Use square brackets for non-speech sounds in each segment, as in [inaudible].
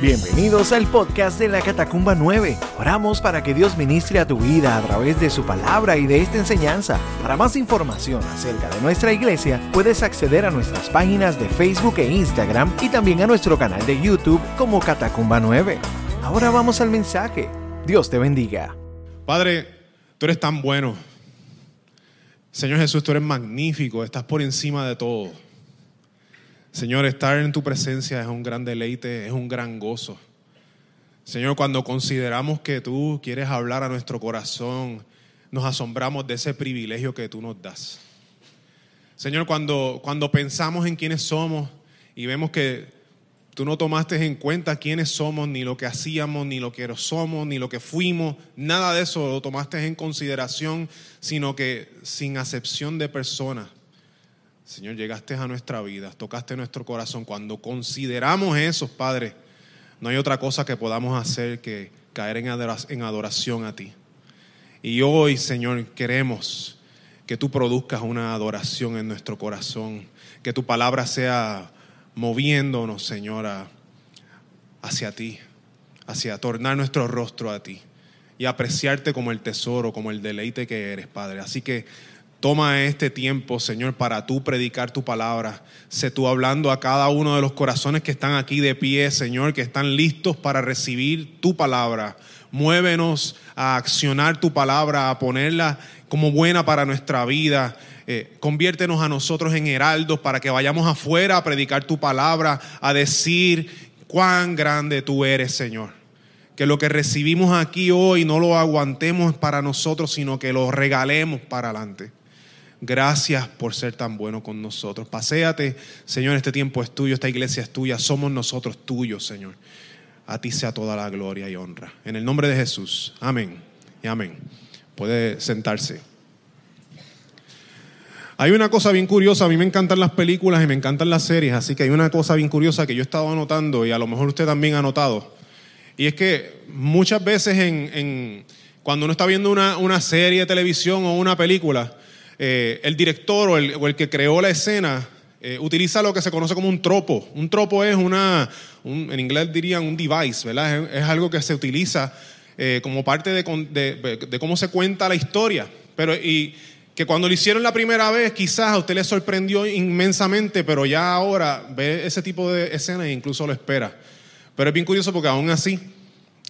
Bienvenidos al podcast de la Catacumba 9. Oramos para que Dios ministre a tu vida a través de su palabra y de esta enseñanza. Para más información acerca de nuestra iglesia, puedes acceder a nuestras páginas de Facebook e Instagram y también a nuestro canal de YouTube como Catacumba 9. Ahora vamos al mensaje. Dios te bendiga. Padre, tú eres tan bueno. Señor Jesús, tú eres magnífico, estás por encima de todo. Señor, estar en tu presencia es un gran deleite, es un gran gozo. Señor, cuando consideramos que tú quieres hablar a nuestro corazón, nos asombramos de ese privilegio que tú nos das. Señor, cuando, cuando pensamos en quiénes somos y vemos que tú no tomaste en cuenta quiénes somos, ni lo que hacíamos, ni lo que somos, ni lo que fuimos, nada de eso lo tomaste en consideración, sino que sin acepción de personas Señor, llegaste a nuestra vida, tocaste nuestro corazón. Cuando consideramos eso, Padre, no hay otra cosa que podamos hacer que caer en adoración a ti. Y hoy, Señor, queremos que tú produzcas una adoración en nuestro corazón, que tu palabra sea moviéndonos, Señor, hacia ti, hacia tornar nuestro rostro a ti y apreciarte como el tesoro, como el deleite que eres, Padre. Así que Toma este tiempo, Señor, para tú predicar tu palabra. Sé tú hablando a cada uno de los corazones que están aquí de pie, Señor, que están listos para recibir tu palabra. Muévenos a accionar tu palabra, a ponerla como buena para nuestra vida. Eh, conviértenos a nosotros en heraldos para que vayamos afuera a predicar tu palabra, a decir cuán grande tú eres, Señor. Que lo que recibimos aquí hoy no lo aguantemos para nosotros, sino que lo regalemos para adelante. Gracias por ser tan bueno con nosotros. Paséate, Señor, este tiempo es tuyo, esta iglesia es tuya, somos nosotros tuyos, Señor. A ti sea toda la gloria y honra. En el nombre de Jesús. Amén y amén. Puede sentarse. Hay una cosa bien curiosa, a mí me encantan las películas y me encantan las series, así que hay una cosa bien curiosa que yo he estado anotando y a lo mejor usted también ha notado. Y es que muchas veces en, cuando uno está viendo una, una serie de televisión o una película, eh, el director o el, que creó la escena eh, utiliza lo que se conoce como un tropo. Un tropo es una, en inglés dirían un device, ¿verdad? Es, algo que se utiliza eh, como parte de, cómo se cuenta la historia. Pero, y que cuando lo hicieron la primera vez, quizás a usted le sorprendió inmensamente, pero ya ahora ve ese tipo de escena e incluso lo espera. Pero es bien curioso porque aún así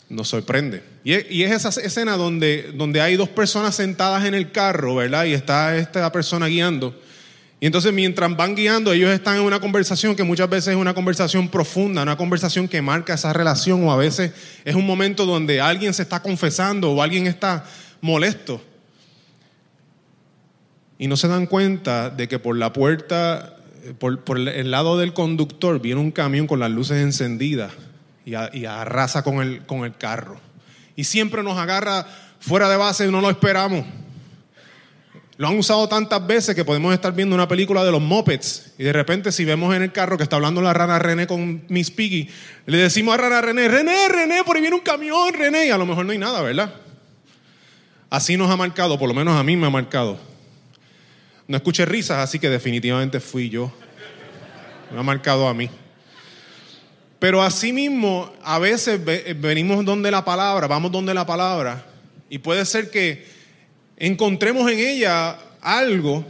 nos sorprende. Y es, esa escena donde, hay dos personas sentadas en el carro, ¿verdad? Y está esta persona guiando. Y entonces mientras van guiando, ellos están en una conversación que muchas veces es una conversación profunda, una conversación que marca esa relación o a veces es un momento donde alguien se está confesando o alguien está molesto. Y no se dan cuenta de que por la puerta, por, por el lado del conductor, viene un camión con las luces encendidas y, arrasa con el, con el carro. Y siempre nos agarra fuera de base y no lo esperamos. Lo han usado tantas veces que podemos estar viendo una película de los Muppets y de repente si vemos en el carro que está hablando la rana René con Miss Piggy, le decimos a rana René, René, René, por ahí viene un camión, René, y a lo mejor no hay nada, ¿verdad? Así nos ha marcado, por lo menos a mí me ha marcado. No escuché risas, así que definitivamente fui yo. Me ha marcado a mí. Pero asimismo, a veces venimos donde la palabra, vamos donde la palabra, y puede ser que encontremos en ella algo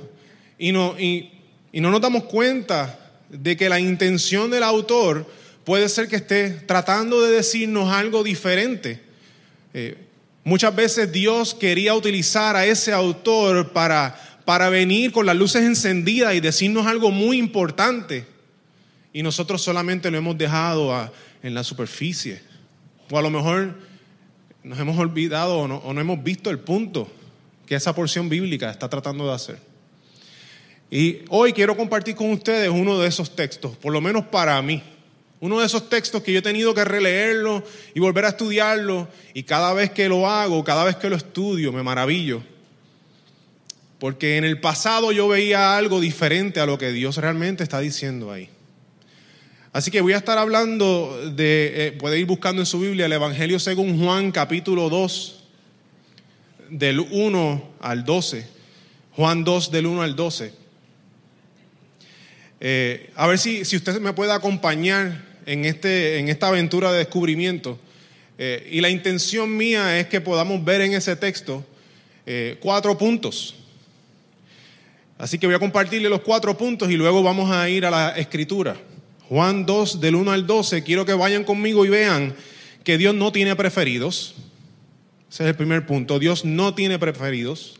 y no, y, no nos damos cuenta de que la intención del autor puede ser que esté tratando de decirnos algo diferente. Eh, muchas veces Dios quería utilizar a ese autor para, para venir con las luces encendidas y decirnos algo muy importante y nosotros solamente lo hemos dejado en la superficie. O a lo mejor nos hemos olvidado o no, hemos visto el punto que esa porción bíblica está tratando de hacer. Y hoy quiero compartir con ustedes uno de esos textos, por lo menos para mí. Uno de esos textos que yo he tenido que releerlo y volver a estudiarlo. Y cada vez que lo hago, cada vez que lo estudio, me maravillo. Porque en el pasado yo veía algo diferente a lo que Dios realmente está diciendo ahí. Así que voy a estar hablando de, eh, puede ir buscando en su Biblia el Evangelio según Juan capítulo 2, del 1 al 12. Juan 2 del 1 al 12. Eh, a ver si, si usted me puede acompañar en, este, en esta aventura de descubrimiento. Eh, y la intención mía es que podamos ver en ese texto cuatro puntos. Así que voy a compartirle los cuatro puntos y luego vamos a ir a la escritura. Juan 2, del 1 al 12, quiero que vayan conmigo y vean que Dios no tiene preferidos. Ese es el primer punto. Dios no tiene preferidos.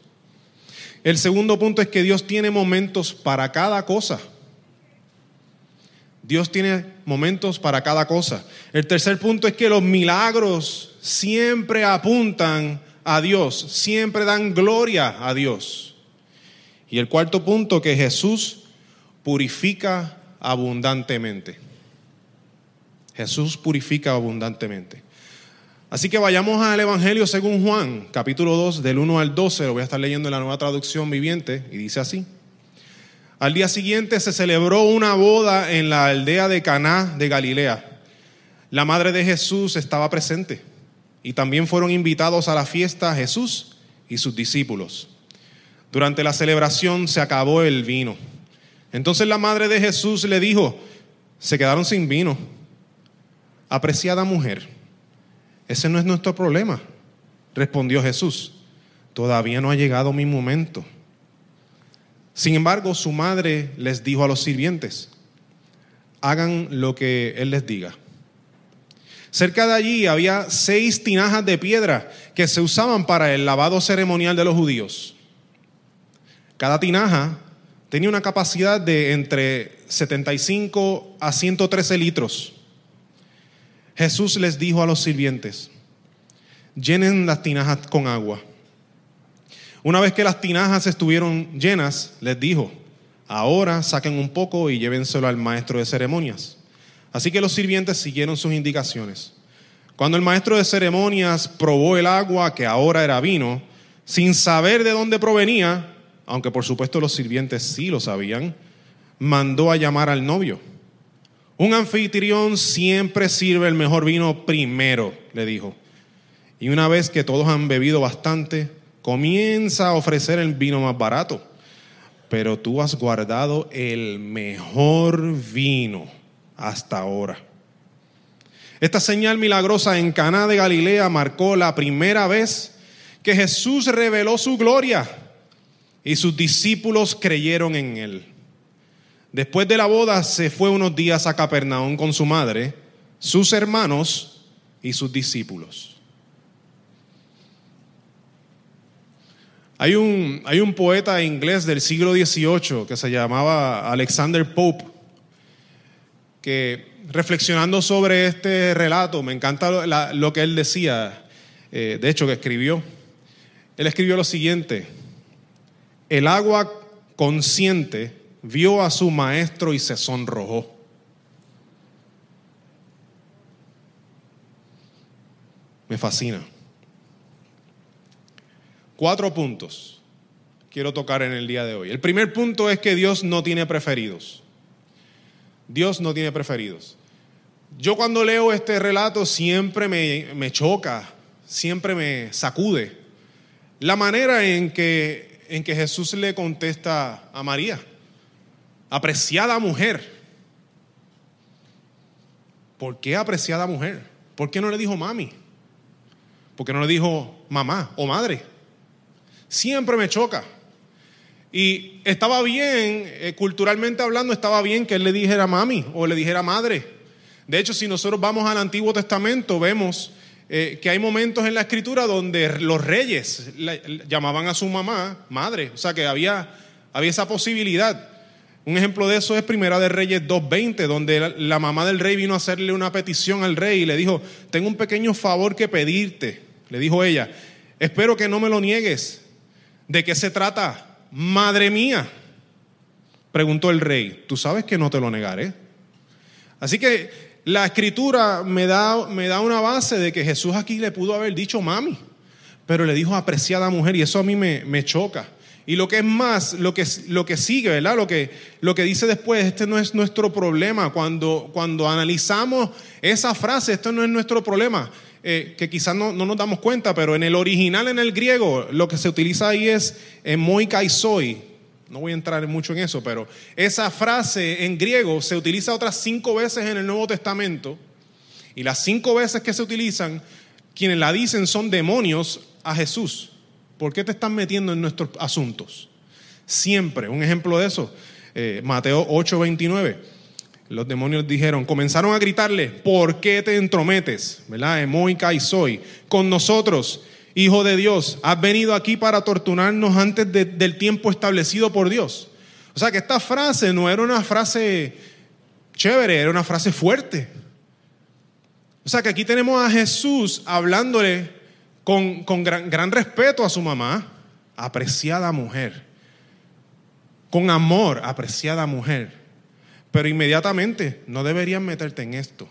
El segundo punto es que Dios tiene momentos para cada cosa. Dios tiene momentos para cada cosa. El tercer punto es que los milagros siempre apuntan a Dios, siempre dan gloria a Dios. Y el cuarto punto, que Jesús purifica abundantemente. Jesús purifica abundantemente. Así que vayamos al Evangelio según Juan, capítulo 2, del 1 al 12, lo voy a estar leyendo en la nueva traducción viviente, y dice así. Al día siguiente se celebró una boda en la aldea de Caná de Galilea. La madre de Jesús estaba presente y también fueron invitados a la fiesta Jesús y sus discípulos. Durante la celebración se acabó el vino. Entonces la madre de Jesús le dijo, se quedaron sin vino. Apreciada mujer, ese no es nuestro problema, respondió Jesús. Todavía no ha llegado mi momento. Sin embargo, su madre les dijo a los sirvientes, hagan lo que él les diga. Cerca de allí había seis tinajas de piedra que se usaban para el lavado ceremonial de los judíos. Cada tinaja tenía una capacidad de entre 75 a 113 litros. Jesús les dijo a los sirvientes, llenen las tinajas con agua. Una vez que las tinajas estuvieron llenas, les dijo, ahora saquen un poco y llévenselo al maestro de ceremonias. Así que los sirvientes siguieron sus indicaciones. Cuando el maestro de ceremonias probó el agua, que ahora era vino, sin saber de dónde provenía, aunque por supuesto los sirvientes sí lo sabían, mandó a llamar al novio. Un anfitrión siempre sirve el mejor vino primero, le dijo. Y una vez que todos han bebido bastante, comienza a ofrecer el vino más barato, pero tú has guardado el mejor vino hasta ahora. Esta señal milagrosa en Caná de Galilea marcó la primera vez que Jesús reveló su gloria y sus discípulos creyeron en él. Después de la boda se fue unos días a Capernaum con su madre, sus hermanos y sus discípulos. Hay un, hay un poeta inglés del siglo XVIII que se llamaba Alexander Pope, que reflexionando sobre este relato, me encanta lo, que él decía, eh, de hecho que escribió. Él escribió lo siguiente, el agua consciente vio a su maestro y se sonrojó. Me fascina. Cuatro puntos quiero tocar en el día de hoy. El primer punto es que Dios no tiene preferidos. Dios no tiene preferidos. Yo cuando leo este relato siempre me, choca, siempre me sacude la manera en que, en que Jesús le contesta a María, apreciada mujer. ¿Por qué apreciada mujer? ¿Por qué no le dijo mami? ¿Por qué no le dijo mamá o madre? Siempre me choca. Y estaba bien, eh, culturalmente hablando, estaba bien que él le dijera mami o le dijera madre. De hecho, si nosotros vamos al Antiguo Testamento, vemos eh, que hay momentos en la escritura donde los reyes llamaban a su mamá madre. O sea que había, había esa posibilidad. Un ejemplo de eso es Primera de Reyes 2.20, donde la mamá del rey vino a hacerle una petición al rey y le dijo, tengo un pequeño favor que pedirte. Le dijo ella, espero que no me lo niegues. ¿De qué se trata? Madre mía, preguntó el rey, tú sabes que no te lo negaré. Así que la escritura me da, me da una base de que Jesús aquí le pudo haber dicho mami, pero le dijo apreciada mujer y eso a mí me, me choca. Y lo que es más, lo que, lo que sigue, ¿verdad? Lo que, lo que dice después, este no es nuestro problema. Cuando, cuando analizamos esa frase, esto no es nuestro problema. Eh, que quizás no, nos damos cuenta, pero en el original, en el griego, lo que se utiliza ahí es moi kaisoi, No voy a entrar mucho en eso, pero esa frase en griego se utiliza otras cinco veces en el Nuevo Testamento y las cinco veces que se utilizan, quienes la dicen son demonios a Jesús. ¿Por qué te están metiendo en nuestros asuntos? Siempre. Un ejemplo de eso, eh, Mateo 8, 29. Los demonios dijeron, comenzaron a gritarle, ¿por qué te entrometes? ¿Verdad? Emoica y soy. Con nosotros, hijo de Dios, has venido aquí para torturarnos antes del tiempo establecido por Dios. O sea que esta frase no era una frase chévere, era una frase fuerte. O sea que aquí tenemos a Jesús hablándole con, gran, gran respeto a su mamá, apreciada mujer, con amor, apreciada mujer, pero inmediatamente no deberían meterte en esto.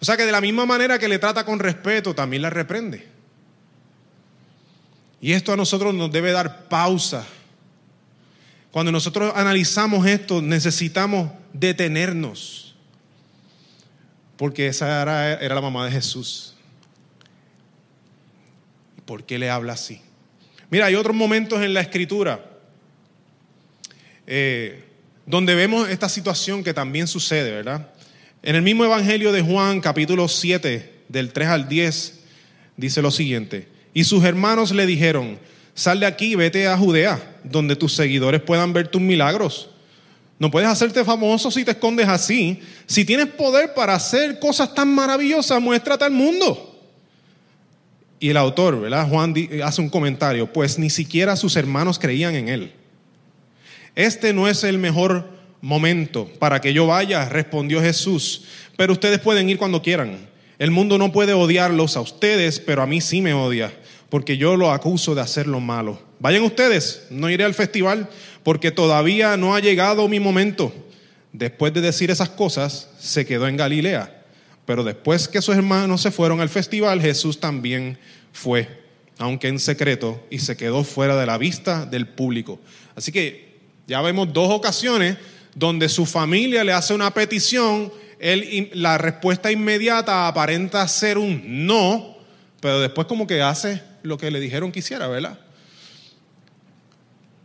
O sea que de la misma manera que le trata con respeto, también la reprende. Y esto a nosotros nos debe dar pausa. Cuando nosotros analizamos esto, necesitamos detenernos. Porque esa era, la mamá de Jesús. ¿Por qué le habla así? Mira, hay otros momentos en la escritura eh, donde vemos esta situación que también sucede, ¿verdad? En el mismo Evangelio de Juan, capítulo 7, del 3 al 10, dice lo siguiente. Y sus hermanos le dijeron, sal de aquí, vete a Judea, donde tus seguidores puedan ver tus milagros. No puedes hacerte famoso si te escondes así. Si tienes poder para hacer cosas tan maravillosas, muéstrate al mundo. Y el autor, ¿verdad? Juan hace un comentario, pues ni siquiera sus hermanos creían en él. Este no es el mejor momento para que yo vaya, respondió Jesús, pero ustedes pueden ir cuando quieran. El mundo no puede odiarlos a ustedes, pero a mí sí me odia, porque yo lo acuso de hacer lo malo. Vayan ustedes, no iré al festival, porque todavía no ha llegado mi momento. Después de decir esas cosas, se quedó en Galilea. Pero después que sus hermanos se fueron al festival, Jesús también fue, aunque en secreto, y se quedó fuera de la vista del público. Así que ya vemos dos ocasiones donde su familia le hace una petición, él, la respuesta inmediata aparenta ser un no, pero después como que hace lo que le dijeron que hiciera, ¿verdad?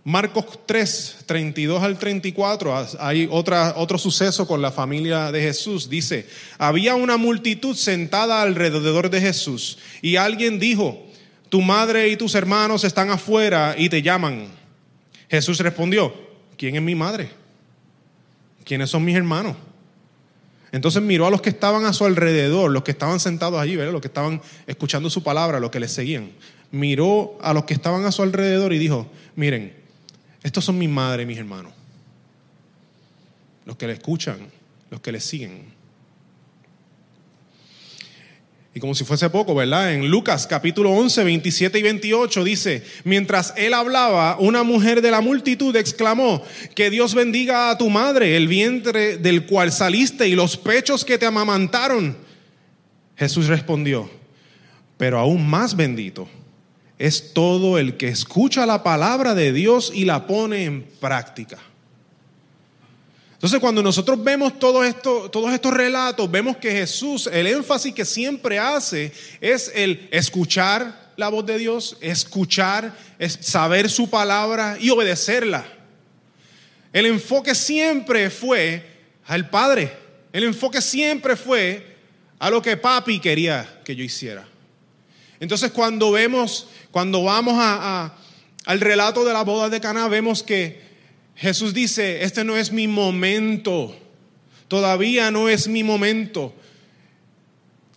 Marcos 3, 32 al 34, hay otra, otro suceso con la familia de Jesús. Dice, había una multitud sentada alrededor de Jesús y alguien dijo, tu madre y tus hermanos están afuera y te llaman. Jesús respondió, ¿quién es mi madre? ¿Quiénes son mis hermanos? Entonces miró a los que estaban a su alrededor, los que estaban sentados allí, ¿verdad? los que estaban escuchando su palabra, los que le seguían. Miró a los que estaban a su alrededor y dijo, miren, estos son mi madre y mis hermanos. Los que le escuchan, los que le siguen. Y como si fuese poco, ¿verdad? En Lucas capítulo 11, 27 y 28 dice, mientras él hablaba, una mujer de la multitud exclamó, que Dios bendiga a tu madre, el vientre del cual saliste y los pechos que te amamantaron. Jesús respondió, pero aún más bendito es todo el que escucha la palabra de Dios y la pone en práctica. Entonces, cuando nosotros vemos todos estos relatos, vemos que Jesús, el énfasis que siempre hace es el escuchar la voz de Dios, escuchar, es saber su palabra y obedecerla. El enfoque siempre fue al Padre. El enfoque siempre fue a lo que papi quería que yo hiciera. Entonces, cuando vemos cuando vamos al relato de la boda de Caná, vemos que Jesús dice, este no es mi momento, todavía no es mi momento.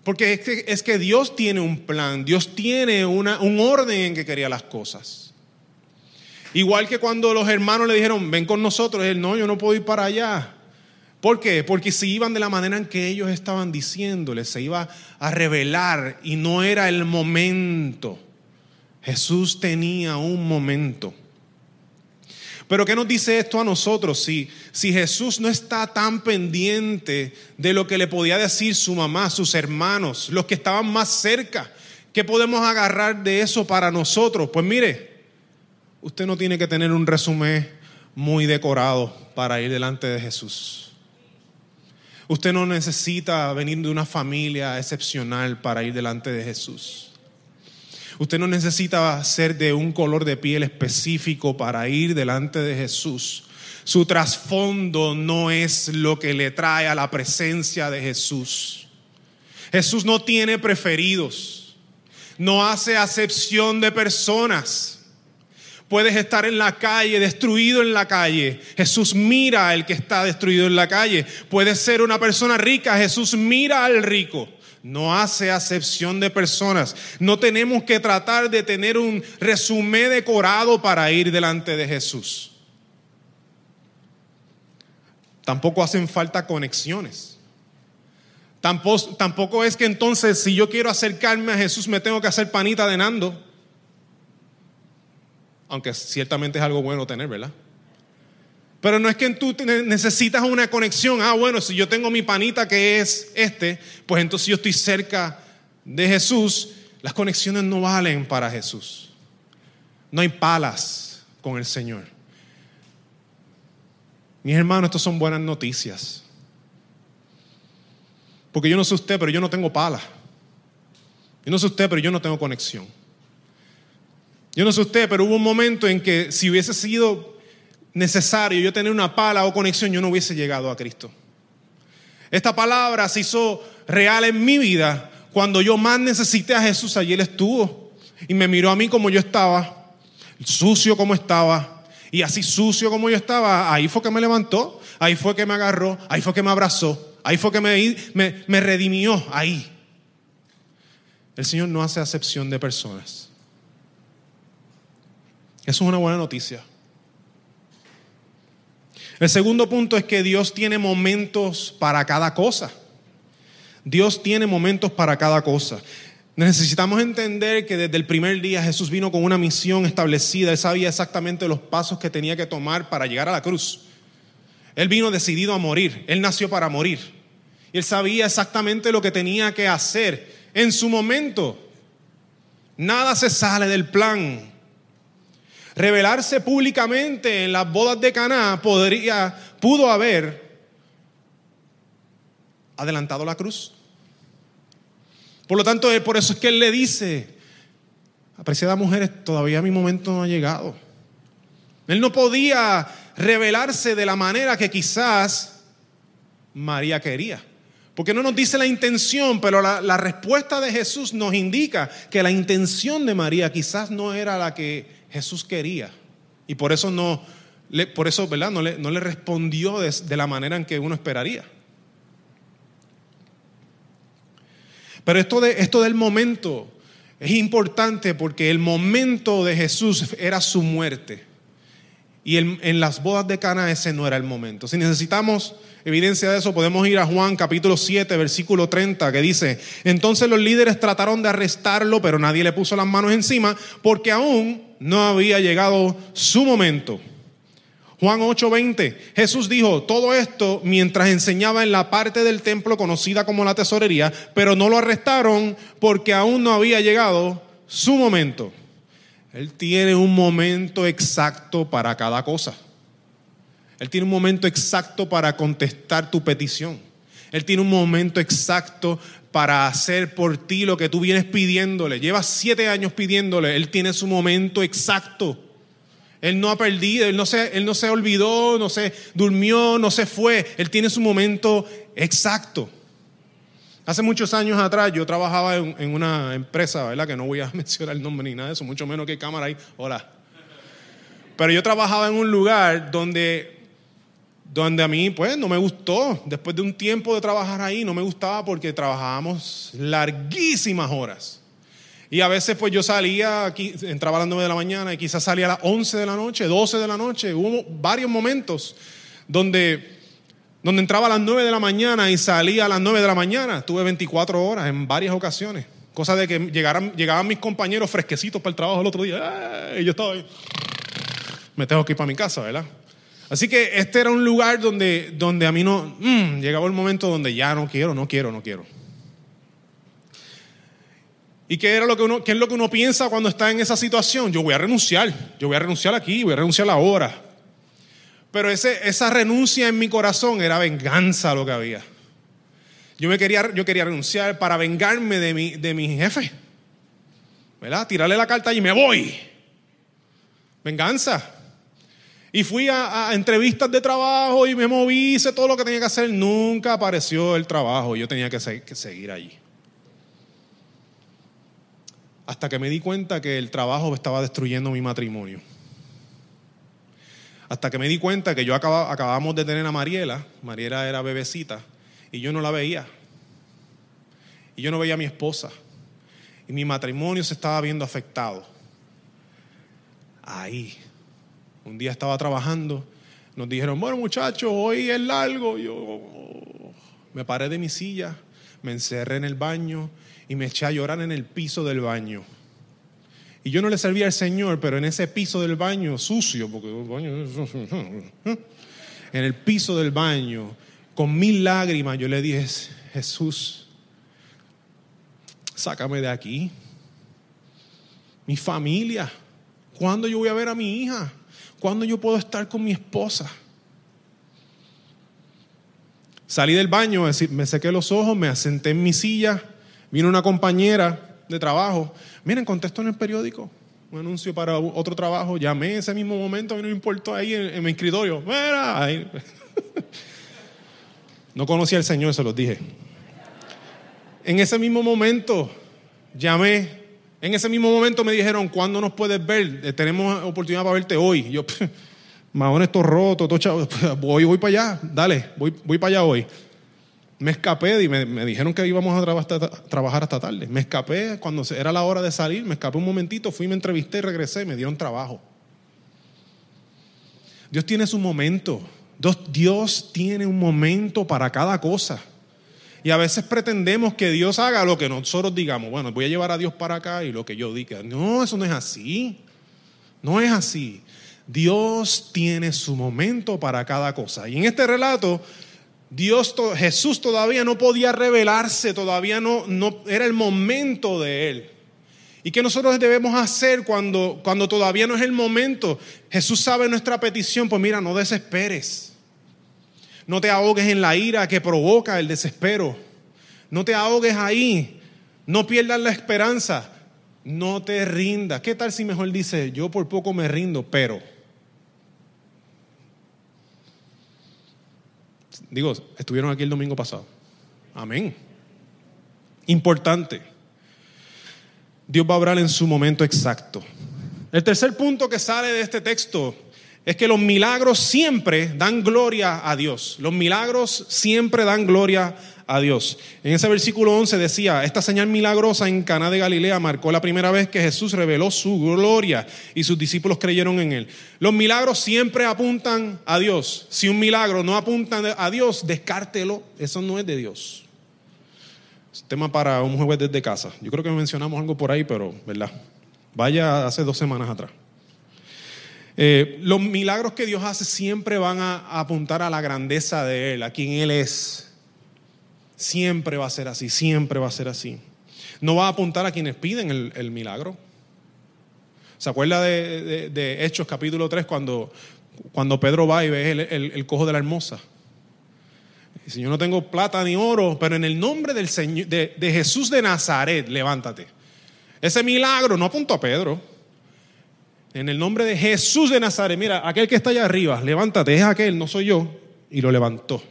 Porque es que, es que Dios tiene un plan, Dios tiene una, un orden en que quería las cosas. Igual que cuando los hermanos le dijeron, ven con nosotros, él no, yo no puedo ir para allá. ¿Por qué? Porque si iban de la manera en que ellos estaban diciéndole, se iba a revelar y no era el momento. Jesús tenía un momento. Pero ¿qué nos dice esto a nosotros? Si, si Jesús no está tan pendiente de lo que le podía decir su mamá, sus hermanos, los que estaban más cerca, ¿qué podemos agarrar de eso para nosotros? Pues mire, usted no tiene que tener un resumen muy decorado para ir delante de Jesús. Usted no necesita venir de una familia excepcional para ir delante de Jesús. Usted no necesita ser de un color de piel específico para ir delante de Jesús. Su trasfondo no es lo que le trae a la presencia de Jesús. Jesús no tiene preferidos. No hace acepción de personas. Puedes estar en la calle, destruido en la calle. Jesús mira al que está destruido en la calle. Puedes ser una persona rica. Jesús mira al rico. No hace acepción de personas. No tenemos que tratar de tener un resumen decorado para ir delante de Jesús. Tampoco hacen falta conexiones. Tampoco, es que entonces si yo quiero acercarme a Jesús me tengo que hacer panita de Nando aunque ciertamente es algo bueno tener, ¿verdad? Pero no es que tú necesitas una conexión. Ah, bueno, si yo tengo mi panita que es este, pues entonces yo estoy cerca de Jesús. Las conexiones no valen para Jesús. No hay palas con el Señor. Mis hermanos, estas son buenas noticias. Porque yo no sé usted, pero yo no tengo palas. Yo no sé usted, pero yo no tengo conexión. Yo no sé usted, pero hubo un momento en que si hubiese sido necesario yo tener una pala o conexión, yo no hubiese llegado a Cristo. Esta palabra se hizo real en mi vida cuando yo más necesité a Jesús. Allí Él estuvo y me miró a mí como yo estaba, sucio como estaba, y así sucio como yo estaba. Ahí fue que me levantó, ahí fue que me agarró, ahí fue que me abrazó, ahí fue que me, me, me redimió. Ahí. El Señor no hace acepción de personas. Eso es una buena noticia. El segundo punto es que Dios tiene momentos para cada cosa. Dios tiene momentos para cada cosa. Necesitamos entender que desde el primer día Jesús vino con una misión establecida. Él sabía exactamente los pasos que tenía que tomar para llegar a la cruz. Él vino decidido a morir. Él nació para morir. Él sabía exactamente lo que tenía que hacer en su momento. Nada se sale del plan revelarse públicamente en las bodas de Caná podría, pudo haber adelantado la cruz. Por lo tanto, por eso es que él le dice, apreciada mujeres, todavía mi momento no ha llegado. Él no podía revelarse de la manera que quizás María quería. Porque no nos dice la intención, pero la, la, respuesta de Jesús nos indica que la intención de María quizás no era la que Jesús quería. Y por eso no, por eso, ¿verdad? No le, no le respondió de, de la manera en que uno esperaría. Pero esto, de, esto del momento es importante porque el momento de Jesús era su muerte. Y en las bodas de Cana ese no era el momento. Si necesitamos evidencia de eso, podemos ir a Juan capítulo 7, versículo 30, que dice, entonces los líderes trataron de arrestarlo, pero nadie le puso las manos encima porque aún no había llegado su momento. Juan 8:20, Jesús dijo todo esto mientras enseñaba en la parte del templo conocida como la tesorería, pero no lo arrestaron porque aún no había llegado su momento. Él tiene un momento exacto para cada cosa. Él tiene un momento exacto para contestar tu petición. Él tiene un momento exacto para hacer por ti lo que tú vienes pidiéndole. Lleva siete años pidiéndole. Él tiene su momento exacto. Él no ha perdido, él no, se, él no se olvidó, no se durmió, no se fue. Él tiene su momento exacto. Hace muchos años atrás yo trabajaba en, una empresa, ¿verdad? Que no voy a [laughs] mencionar el nombre ni nada de eso, mucho menos que cámara ahí. Hola. Pero yo trabajaba en un lugar donde, donde a mí, pues, no me gustó. Después de un tiempo de trabajar ahí, no me gustaba porque trabajábamos larguísimas horas. Y a veces, pues, yo salía, aquí, entraba a las 9 de la mañana y quizás salía a las 11 de la noche, 12 de la noche. Hubo varios momentos donde donde entraba a las 9 de la mañana y salía a las 9 de la mañana. Tuve 24 horas en varias ocasiones. Cosa de que llegaran, llegaban mis compañeros fresquecitos para el trabajo el otro día. Y yo estaba ahí. Me tengo que ir para mi casa, ¿verdad? Así que este era un lugar donde, donde a mí no... Mm, llegaba el momento donde ya no quiero, no quiero, no quiero. ¿Y qué, era lo que uno, qué es lo que uno piensa cuando está en esa situación? Yo voy a renunciar. Yo voy a renunciar aquí, voy a renunciar ahora. Pero ese, esa renuncia en mi corazón era venganza lo que había. Yo, me quería, yo quería renunciar para vengarme de mi, de mi jefe. ¿verdad? Tirarle la carta y me voy. Venganza. Y fui a, entrevistas de trabajo y me moví, hice todo lo que tenía que hacer. Nunca apareció el trabajo. Yo tenía que, que seguir allí. Hasta que me di cuenta que el trabajo estaba destruyendo mi matrimonio. Hasta que me di cuenta que yo acabamos de tener a Mariela. Mariela era bebecita y yo no la veía. Y yo no veía a mi esposa. Y mi matrimonio se estaba viendo afectado. Ahí. Un día estaba trabajando. Nos dijeron, bueno muchachos, hoy es largo. Yo me paré de mi silla, me encerré en el baño y me eché a llorar en el piso del baño. Y yo no le servía al Señor, pero en ese piso del baño sucio, porque en el piso del baño, con mil lágrimas, yo le dije, Jesús, sácame de aquí. Mi familia, ¿cuándo yo voy a ver a mi hija? ¿Cuándo yo puedo estar con mi esposa? Salí del baño, me sequé los ojos, me asenté en mi silla, vino una compañera de trabajo, miren, contesto en el periódico, un anuncio para otro trabajo, llamé en ese mismo momento, a mí no me importó ahí en, mi escritorio, mira, [laughs] no conocía al Señor, se los dije. En ese mismo momento llamé, en ese mismo momento me dijeron, ¿cuándo nos puedes ver? Eh, tenemos oportunidad para verte hoy. Yo, mahones todo roto, todo voy, [laughs] voy para allá, dale, voy, voy para allá hoy. Me escapé y me, dijeron que íbamos a trabajar hasta tarde. Me escapé cuando era la hora de salir, me escapé un momentito, fui, me entrevisté y regresé, me dieron trabajo. Dios tiene su momento. Dios tiene un momento para cada cosa. Y a veces pretendemos que Dios haga lo que nosotros digamos. Bueno, voy a llevar a Dios para acá y lo que yo diga. No, eso no es así. No es así. Dios tiene su momento para cada cosa. Y en este relato Dios, Jesús todavía no podía revelarse, todavía no, no era el momento de él. ¿Y qué nosotros debemos hacer cuando, cuando todavía no es el momento? Jesús sabe nuestra petición, pues mira, no desesperes. No te ahogues en la ira que provoca el desespero. No te ahogues ahí. No pierdas la esperanza. No te rindas. ¿Qué tal si mejor dice, yo por poco me rindo, pero... Digo, estuvieron aquí el domingo pasado. Amén. Importante. Dios va a hablar en su momento exacto. El tercer punto que sale de este texto es que los milagros siempre dan gloria a Dios. Los milagros siempre dan gloria a Dios. En ese versículo 11 decía, esta señal milagrosa en Caná de Galilea marcó la primera vez que Jesús reveló su gloria y sus discípulos creyeron en él. Los milagros siempre apuntan a Dios. Si un milagro no apunta a Dios, descártelo, eso no es de Dios. Es tema para un jueves desde casa. Yo creo que mencionamos algo por ahí, pero, ¿verdad? Vaya hace dos semanas atrás. Eh, los milagros que Dios hace siempre van a apuntar a la grandeza de Él, a quien Él es. Siempre va a ser así, siempre va a ser así. No va a apuntar a quienes piden el, milagro. ¿Se acuerda de, Hechos capítulo 3 cuando, cuando Pedro va y ve el, cojo de la hermosa? Dice, yo no tengo plata ni oro, pero en el nombre del Señor, de, de Jesús de Nazaret, levántate. Ese milagro no apuntó a Pedro. En el nombre de Jesús de Nazaret, mira, aquel que está allá arriba, levántate, es aquel, no soy yo. Y lo levantó.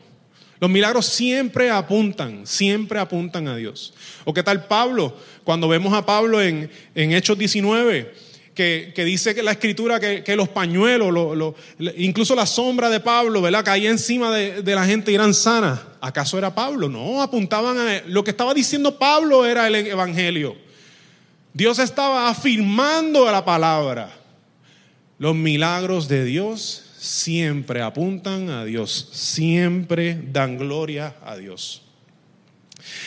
Los milagros siempre apuntan, siempre apuntan a Dios. ¿O qué tal Pablo? Cuando vemos a Pablo en, Hechos 19, que, dice que la escritura que, los pañuelos, incluso la sombra de Pablo, ¿verdad? Caía encima de, la gente y eran sanas. ¿Acaso era Pablo? No, apuntaban a... Lo que estaba diciendo Pablo era el Evangelio. Dios estaba afirmando la palabra. Los milagros de Dios siempre apuntan a Dios, siempre dan gloria a Dios.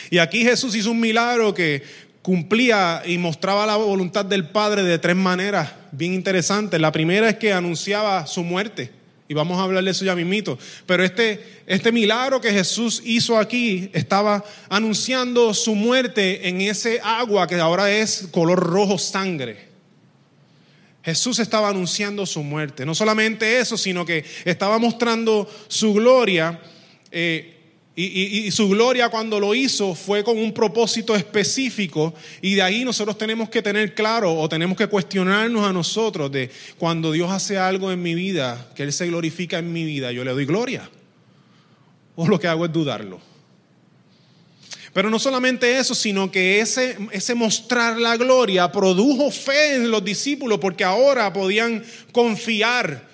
Y aquí Jesús hizo un milagro que cumplía y mostraba la voluntad del Padre de tres maneras bien interesantes. La primera es que anunciaba su muerte. Y vamos a hablar de eso ya mismito. Pero este, este milagro que Jesús hizo aquí estaba anunciando su muerte en ese agua que ahora es color rojo sangre. Jesús estaba anunciando su muerte. No solamente eso, sino que estaba mostrando su gloria. Eh, Y, su gloria cuando lo hizo fue con un propósito específico y de ahí nosotros tenemos que tener claro o tenemos que cuestionarnos a nosotros de cuando Dios hace algo en mi vida, que Él se glorifica en mi vida, yo le doy gloria. O lo que hago es dudarlo. Pero no solamente eso, sino que ese, ese mostrar la gloria produjo fe en los discípulos porque ahora podían confiar,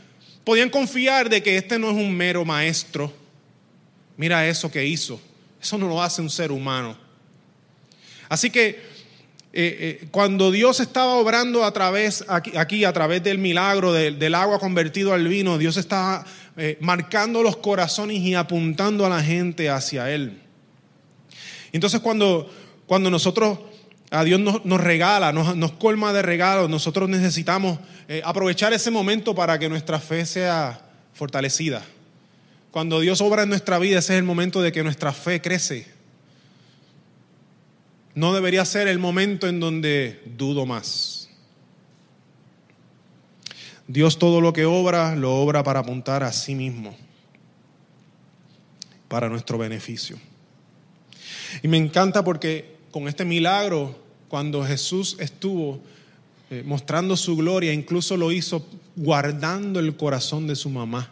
podían confiar de que este no es un mero maestro. Mira eso que hizo. Eso no lo hace un ser humano. Así que eh, eh, cuando Dios estaba obrando a través, aquí, a través del milagro del agua convertido al vino, Dios estaba eh, marcando los corazones y apuntando a la gente hacia Él. Entonces cuando, cuando nosotros, a Dios nos, regala, nos, colma de regalos, nosotros necesitamos eh, aprovechar ese momento para que nuestra fe sea fortalecida. Cuando Dios obra en nuestra vida, ese es el momento de que nuestra fe crece. No debería ser el momento en donde dudo más. Dios todo lo que obra, lo obra para apuntar a sí mismo, para nuestro beneficio. Y me encanta porque con este milagro, cuando Jesús estuvo eh, mostrando su gloria, incluso lo hizo guardando el corazón de su mamá.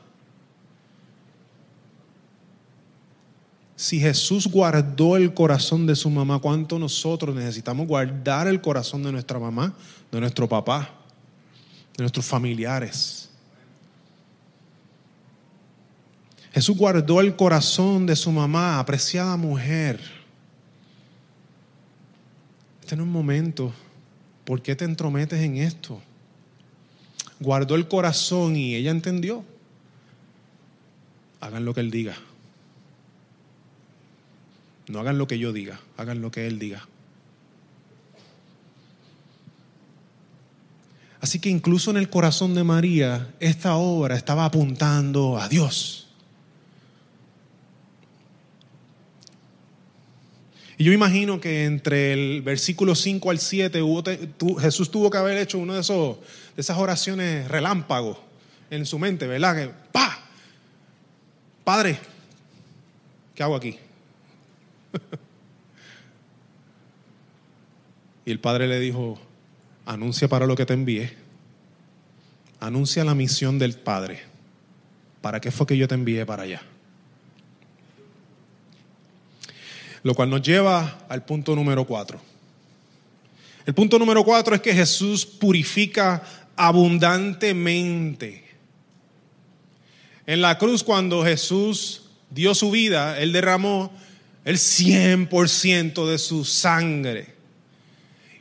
Si Jesús guardó el corazón de su mamá, ¿cuánto nosotros necesitamos guardar el corazón de nuestra mamá, de nuestro papá, de nuestros familiares? Jesús guardó el corazón de su mamá, apreciada mujer. Este un momento. ¿Por qué te entrometes en esto? Guardó el corazón y ella entendió. Hagan lo que Él diga. No hagan lo que yo diga, hagan lo que Él diga. Así que incluso en el corazón de María, esta obra estaba apuntando a Dios. Y yo imagino que entre el versículo 5 al 7 Jesús tuvo que haber hecho una de, de esas oraciones relámpagos en su mente, ¿verdad? Que, ¡pa! Padre, ¿qué hago aquí? [laughs] y el padre le dijo, anuncia para lo que te envié. Anuncia la misión del Padre. ¿Para qué fue que yo te envié para allá? Lo cual nos lleva al punto número cuatro. El punto número cuatro es que Jesús purifica abundantemente. En la cruz cuando Jesús dio su vida, Él derramó el 100% de su sangre.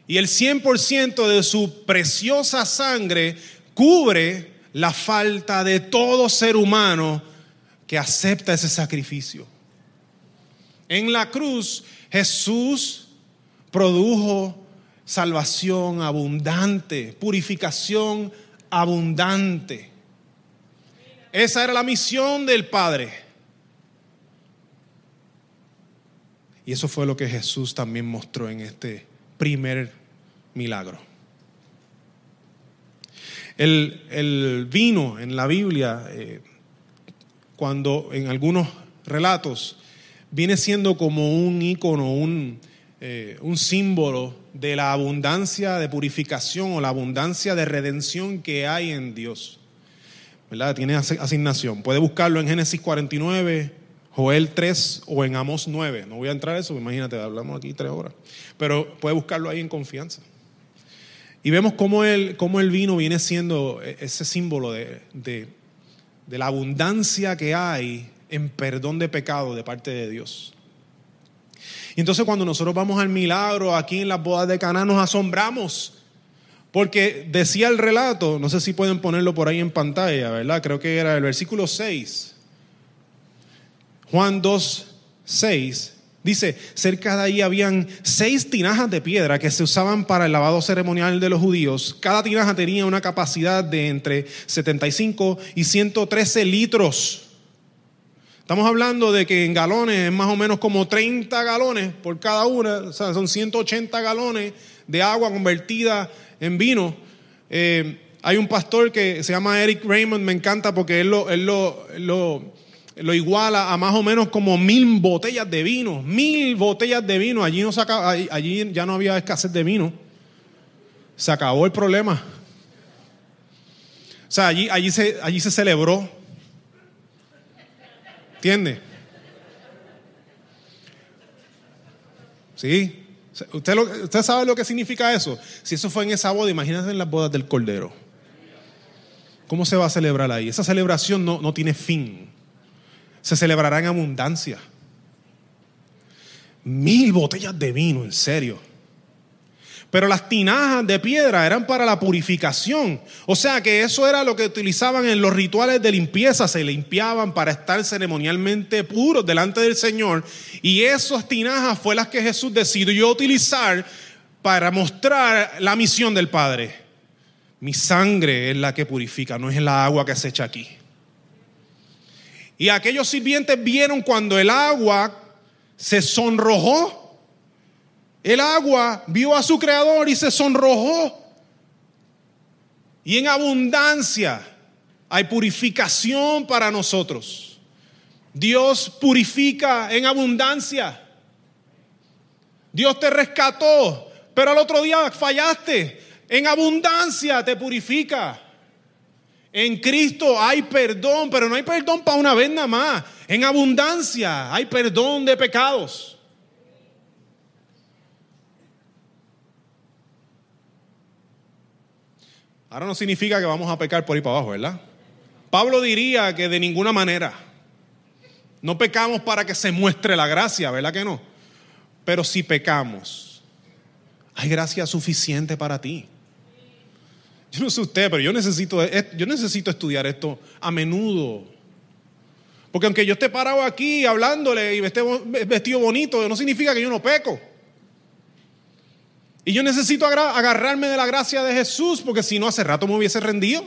Y el 100% de su preciosa sangre cubre la falta de todo ser humano que acepta ese sacrificio. En la cruz Jesús produjo salvación abundante, purificación abundante. Esa era la misión del Padre. Y eso fue lo que Jesús también mostró en este primer milagro. El, vino en la Biblia, eh, cuando en algunos relatos viene siendo como un ícono, un, eh, un símbolo de la abundancia de purificación o la abundancia de redención que hay en Dios. ¿Verdad? Tiene asignación. Puede buscarlo en Génesis 49, Joel 3 o en Amos 9. No voy a entrar a eso, imagínate, hablamos aquí tres horas. Pero puede buscarlo ahí en confianza. Y vemos cómo el, cómo vino viene siendo ese símbolo de la abundancia que hay en perdón de pecado de parte de Dios. Y entonces cuando nosotros vamos al milagro aquí en las bodas de Caná nos asombramos. Porque decía el relato, no sé si pueden ponerlo por ahí en pantalla, ¿verdad? Creo que era el versículo 6. Juan 2, 6. Dice, cerca de ahí habían seis tinajas de piedra que se usaban para el lavado ceremonial de los judíos. Cada tinaja tenía una capacidad de entre 75 y 113 litros. Estamos hablando de que en galones es más o menos como 30 galones por cada una, o sea, son 180 galones de agua convertida en vino. Eh, hay un pastor que se llama Eric Raymond, me encanta porque él lo, lo, iguala a más o menos como mil botellas de vino, mil botellas de vino. Allí, no allí ya no había escasez de vino. Se acabó el problema. O sea, allí, allí, se, allí se celebró. ¿Entiende? ¿Sí? ¿Usted, ¿Usted sabe lo que significa eso? Si eso fue en esa boda, imagínense en las bodas del Cordero. ¿Cómo se va a celebrar ahí? Esa celebración no, no tiene fin. Se celebrará en abundancia. Mil botellas de vino, en serio. Pero las tinajas de piedra eran para la purificación. O sea que eso era lo que utilizaban en los rituales de limpieza. Se limpiaban para estar ceremonialmente puros delante del Señor. Y esas tinajas fue las que Jesús decidió utilizar para mostrar la misión del Padre. Mi sangre es la que purifica, no es la agua que se echa aquí. Y aquellos sirvientes vieron cuando el agua se sonrojó el agua vio a su creador y se sonrojó. Y en abundancia hay purificación para nosotros. Dios purifica en abundancia. Dios te rescató, pero al otro día fallaste. En abundancia te purifica. En Cristo hay perdón, pero no hay perdón para una vez nada más. En abundancia hay perdón de pecados. Ahora no significa que vamos a pecar por ahí para abajo, ¿verdad? Pablo diría que de ninguna manera. No pecamos para que se muestre la gracia, ¿verdad que no? Pero si pecamos, hay gracia suficiente para ti. Yo no sé usted, pero yo necesito, yo necesito estudiar esto a menudo. Porque aunque yo esté parado aquí hablándole y esté vestido bonito, no significa que yo no peco. Y yo necesito agarrarme de la gracia de Jesús, porque si no, hace rato me hubiese rendido.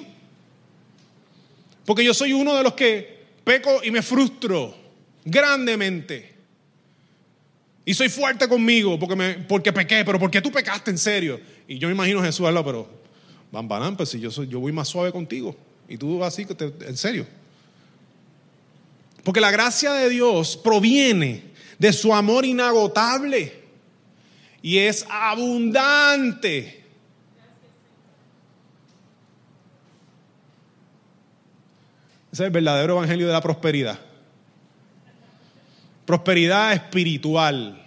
Porque yo soy uno de los que peco y me frustro grandemente. Y soy fuerte conmigo porque, me, porque pequé, pero porque tú pecaste en serio. Y yo me imagino a Jesús, pero, van, pues si yo, soy, yo voy más suave contigo. Y tú así, en serio. Porque la gracia de Dios proviene de su amor inagotable y es abundante. Ese es el verdadero evangelio de la prosperidad. Prosperidad espiritual.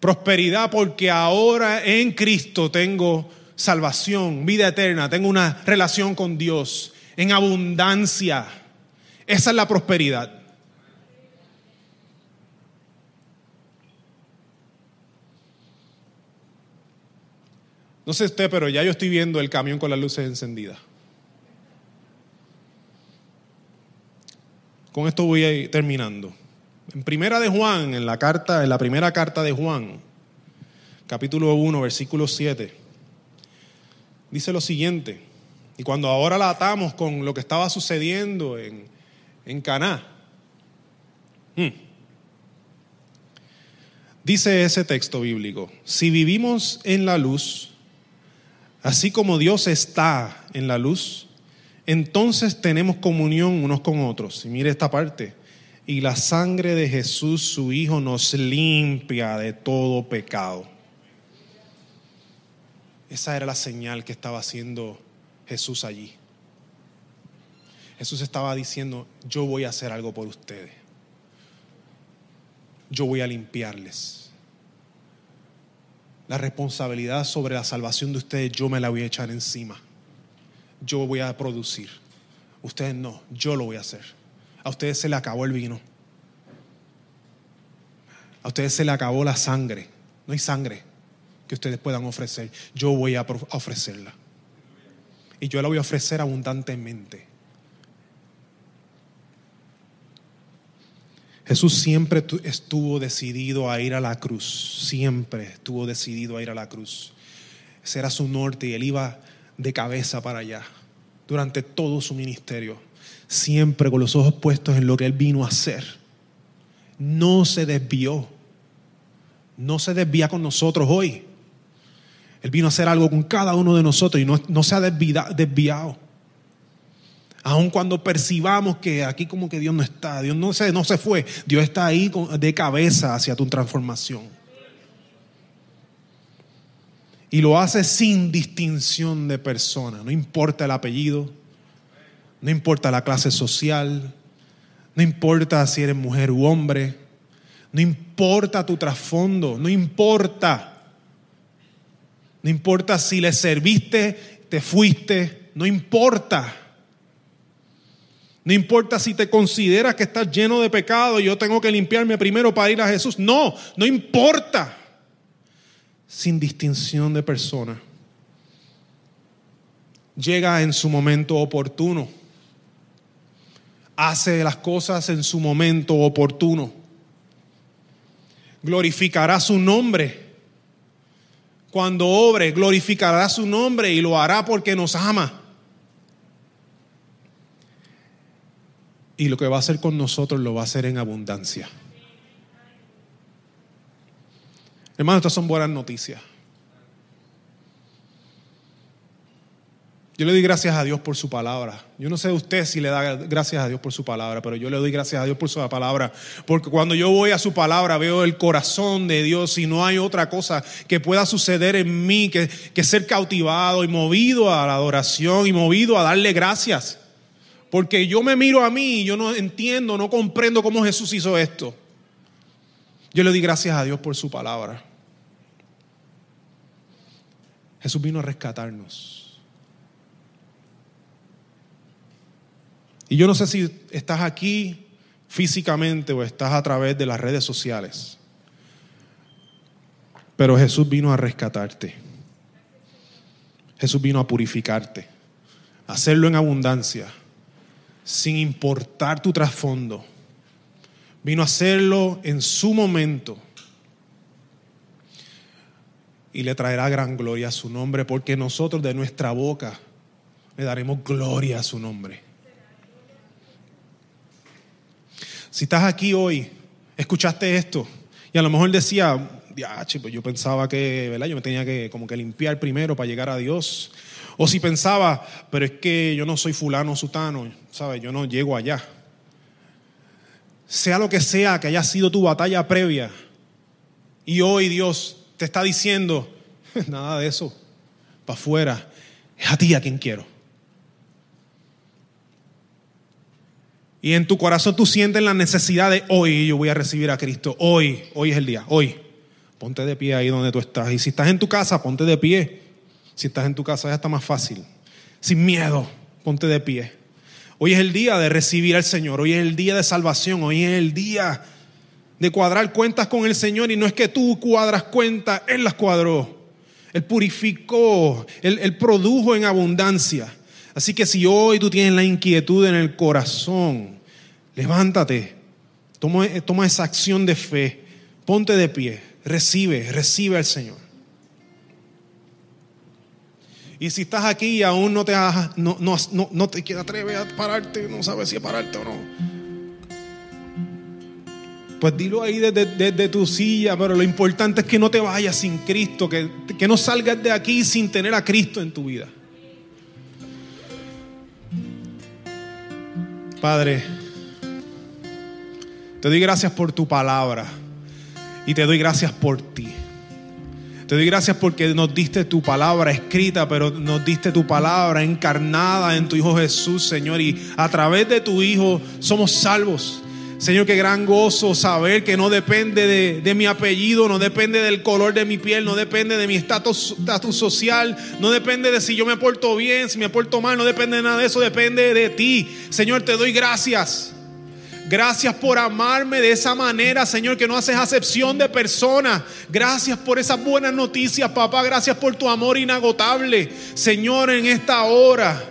Prosperidad porque ahora en Cristo tengo salvación, vida eterna, tengo una relación con Dios en abundancia. Esa es la prosperidad. No sé usted, pero ya yo estoy viendo el camión con las luces encendidas. Con esto voy terminando. En primera de Juan, en la carta, en la primera carta de Juan, capítulo 1, versículo 7, dice lo siguiente. Y cuando ahora la atamos con lo que estaba sucediendo en, en Caná, hmm, dice ese texto bíblico: si vivimos en la luz, Así como Dios está en la luz, entonces tenemos comunión unos con otros. Y mire esta parte. Y la sangre de Jesús, su Hijo, nos limpia de todo pecado. Esa era la señal que estaba haciendo Jesús allí. Jesús estaba diciendo, yo voy a hacer algo por ustedes. Yo voy a limpiarles la responsabilidad sobre la salvación de ustedes yo me la voy a echar encima. Yo voy a producir. Ustedes no, yo lo voy a hacer. A ustedes se le acabó el vino. A ustedes se le acabó la sangre. No hay sangre que ustedes puedan ofrecer. Yo voy a ofrecerla. Y yo la voy a ofrecer abundantemente. Jesús siempre estuvo decidido a ir a la cruz, siempre estuvo decidido a ir a la cruz. Ese era su norte y él iba de cabeza para allá durante todo su ministerio, siempre con los ojos puestos en lo que él vino a hacer. No se desvió, no se desvía con nosotros hoy. Él vino a hacer algo con cada uno de nosotros y no, no se ha desviado. Aun cuando percibamos que aquí como que Dios no está, Dios no se, no se fue, Dios está ahí de cabeza hacia tu transformación. Y lo hace sin distinción de persona, no importa el apellido, no importa la clase social, no importa si eres mujer u hombre, no importa tu trasfondo, no importa. No importa si le serviste, te fuiste, no importa. No importa si te consideras que estás lleno de pecado y yo tengo que limpiarme primero para ir a Jesús. No, no importa. Sin distinción de persona. Llega en su momento oportuno. Hace las cosas en su momento oportuno. Glorificará su nombre. Cuando obre, glorificará su nombre y lo hará porque nos ama. Y lo que va a hacer con nosotros lo va a hacer en abundancia. Hermanos, estas son buenas noticias. Yo le doy gracias a Dios por su palabra. Yo no sé usted si le da gracias a Dios por su palabra, pero yo le doy gracias a Dios por su palabra. Porque cuando yo voy a su palabra veo el corazón de Dios y no hay otra cosa que pueda suceder en mí que, que ser cautivado y movido a la adoración y movido a darle gracias. Porque yo me miro a mí y yo no entiendo, no comprendo cómo Jesús hizo esto. Yo le di gracias a Dios por su palabra. Jesús vino a rescatarnos. Y yo no sé si estás aquí físicamente o estás a través de las redes sociales. Pero Jesús vino a rescatarte. Jesús vino a purificarte, a hacerlo en abundancia sin importar tu trasfondo. Vino a hacerlo en su momento. Y le traerá gran gloria a su nombre, porque nosotros de nuestra boca le daremos gloria a su nombre. Si estás aquí hoy, escuchaste esto, y a lo mejor decía, pues yo pensaba que, ¿verdad? Yo me tenía que como que limpiar primero para llegar a Dios. O si pensaba, pero es que yo no soy fulano sutano, ¿sabes? Yo no llego allá. Sea lo que sea que haya sido tu batalla previa, y hoy Dios te está diciendo, [laughs] nada de eso, para afuera, es a ti a quien quiero. Y en tu corazón tú sientes la necesidad de hoy yo voy a recibir a Cristo. Hoy, hoy es el día, hoy. Ponte de pie ahí donde tú estás. Y si estás en tu casa, ponte de pie. Si estás en tu casa ya está más fácil. Sin miedo, ponte de pie. Hoy es el día de recibir al Señor. Hoy es el día de salvación. Hoy es el día de cuadrar cuentas con el Señor. Y no es que tú cuadras cuentas, Él las cuadró. Él purificó, Él, produjo en abundancia. Así que si hoy tú tienes la inquietud en el corazón, levántate, toma, esa acción de fe, ponte de pie, recibe, recibe al Señor. Y si estás aquí y aún no te, no, no, no, te atreves a pararte, no sabes si pararte o no. Pues dilo ahí desde, tu silla, pero lo importante es que no te vayas sin Cristo, que, que no salgas de aquí sin tener a Cristo en tu vida. Padre, te doy gracias por tu palabra y te doy gracias por ti. Te doy gracias porque nos diste tu palabra escrita, pero nos diste tu palabra encarnada en tu Hijo Jesús, Señor. Y a través de tu Hijo somos salvos. Señor, qué gran gozo saber que no depende de, mi apellido, no depende del color de mi piel, no depende de mi estatus, estatus social, no depende de si yo me porto bien, si me porto mal, no depende de nada de eso, depende de ti. Señor, te doy gracias. Gracias por amarme de esa manera, Señor, que no haces acepción de personas. Gracias por esas buenas noticias, papá. Gracias por tu amor inagotable. Señor, en esta hora,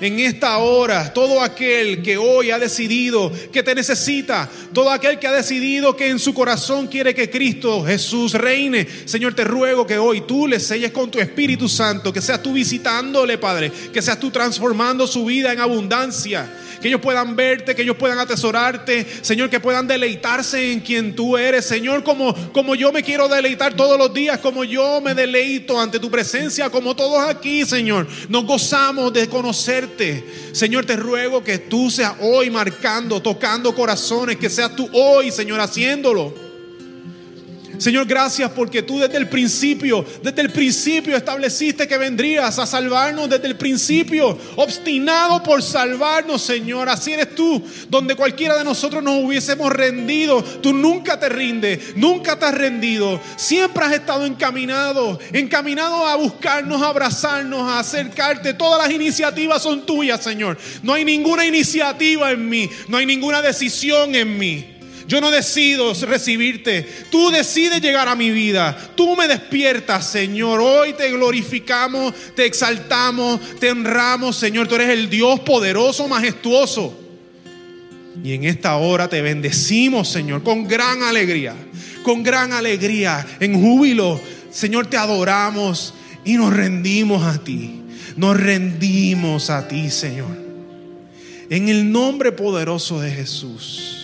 en esta hora, todo aquel que hoy ha decidido que te necesita, todo aquel que ha decidido que en su corazón quiere que Cristo Jesús reine, Señor, te ruego que hoy tú le selles con tu Espíritu Santo, que seas tú visitándole, Padre, que seas tú transformando su vida en abundancia que ellos puedan verte, que ellos puedan atesorarte, Señor, que puedan deleitarse en quien tú eres, Señor, como, como yo me quiero deleitar todos los días, como yo me deleito ante tu presencia, como todos aquí, Señor, nos gozamos de conocerte. Señor, te ruego que tú seas hoy marcando, tocando corazones, que seas tú hoy, Señor, haciéndolo. Señor, gracias porque tú desde el principio, desde el principio estableciste que vendrías a salvarnos desde el principio, obstinado por salvarnos, Señor. Así eres tú, donde cualquiera de nosotros nos hubiésemos rendido, tú nunca te rindes, nunca te has rendido. Siempre has estado encaminado, encaminado a buscarnos, a abrazarnos, a acercarte. Todas las iniciativas son tuyas, Señor. No hay ninguna iniciativa en mí, no hay ninguna decisión en mí. Yo no decido recibirte. Tú decides llegar a mi vida. Tú me despiertas, Señor. Hoy te glorificamos, te exaltamos, te honramos, Señor. Tú eres el Dios poderoso, majestuoso. Y en esta hora te bendecimos, Señor, con gran alegría. Con gran alegría, en júbilo. Señor, te adoramos y nos rendimos a ti. Nos rendimos a ti, Señor. En el nombre poderoso de Jesús.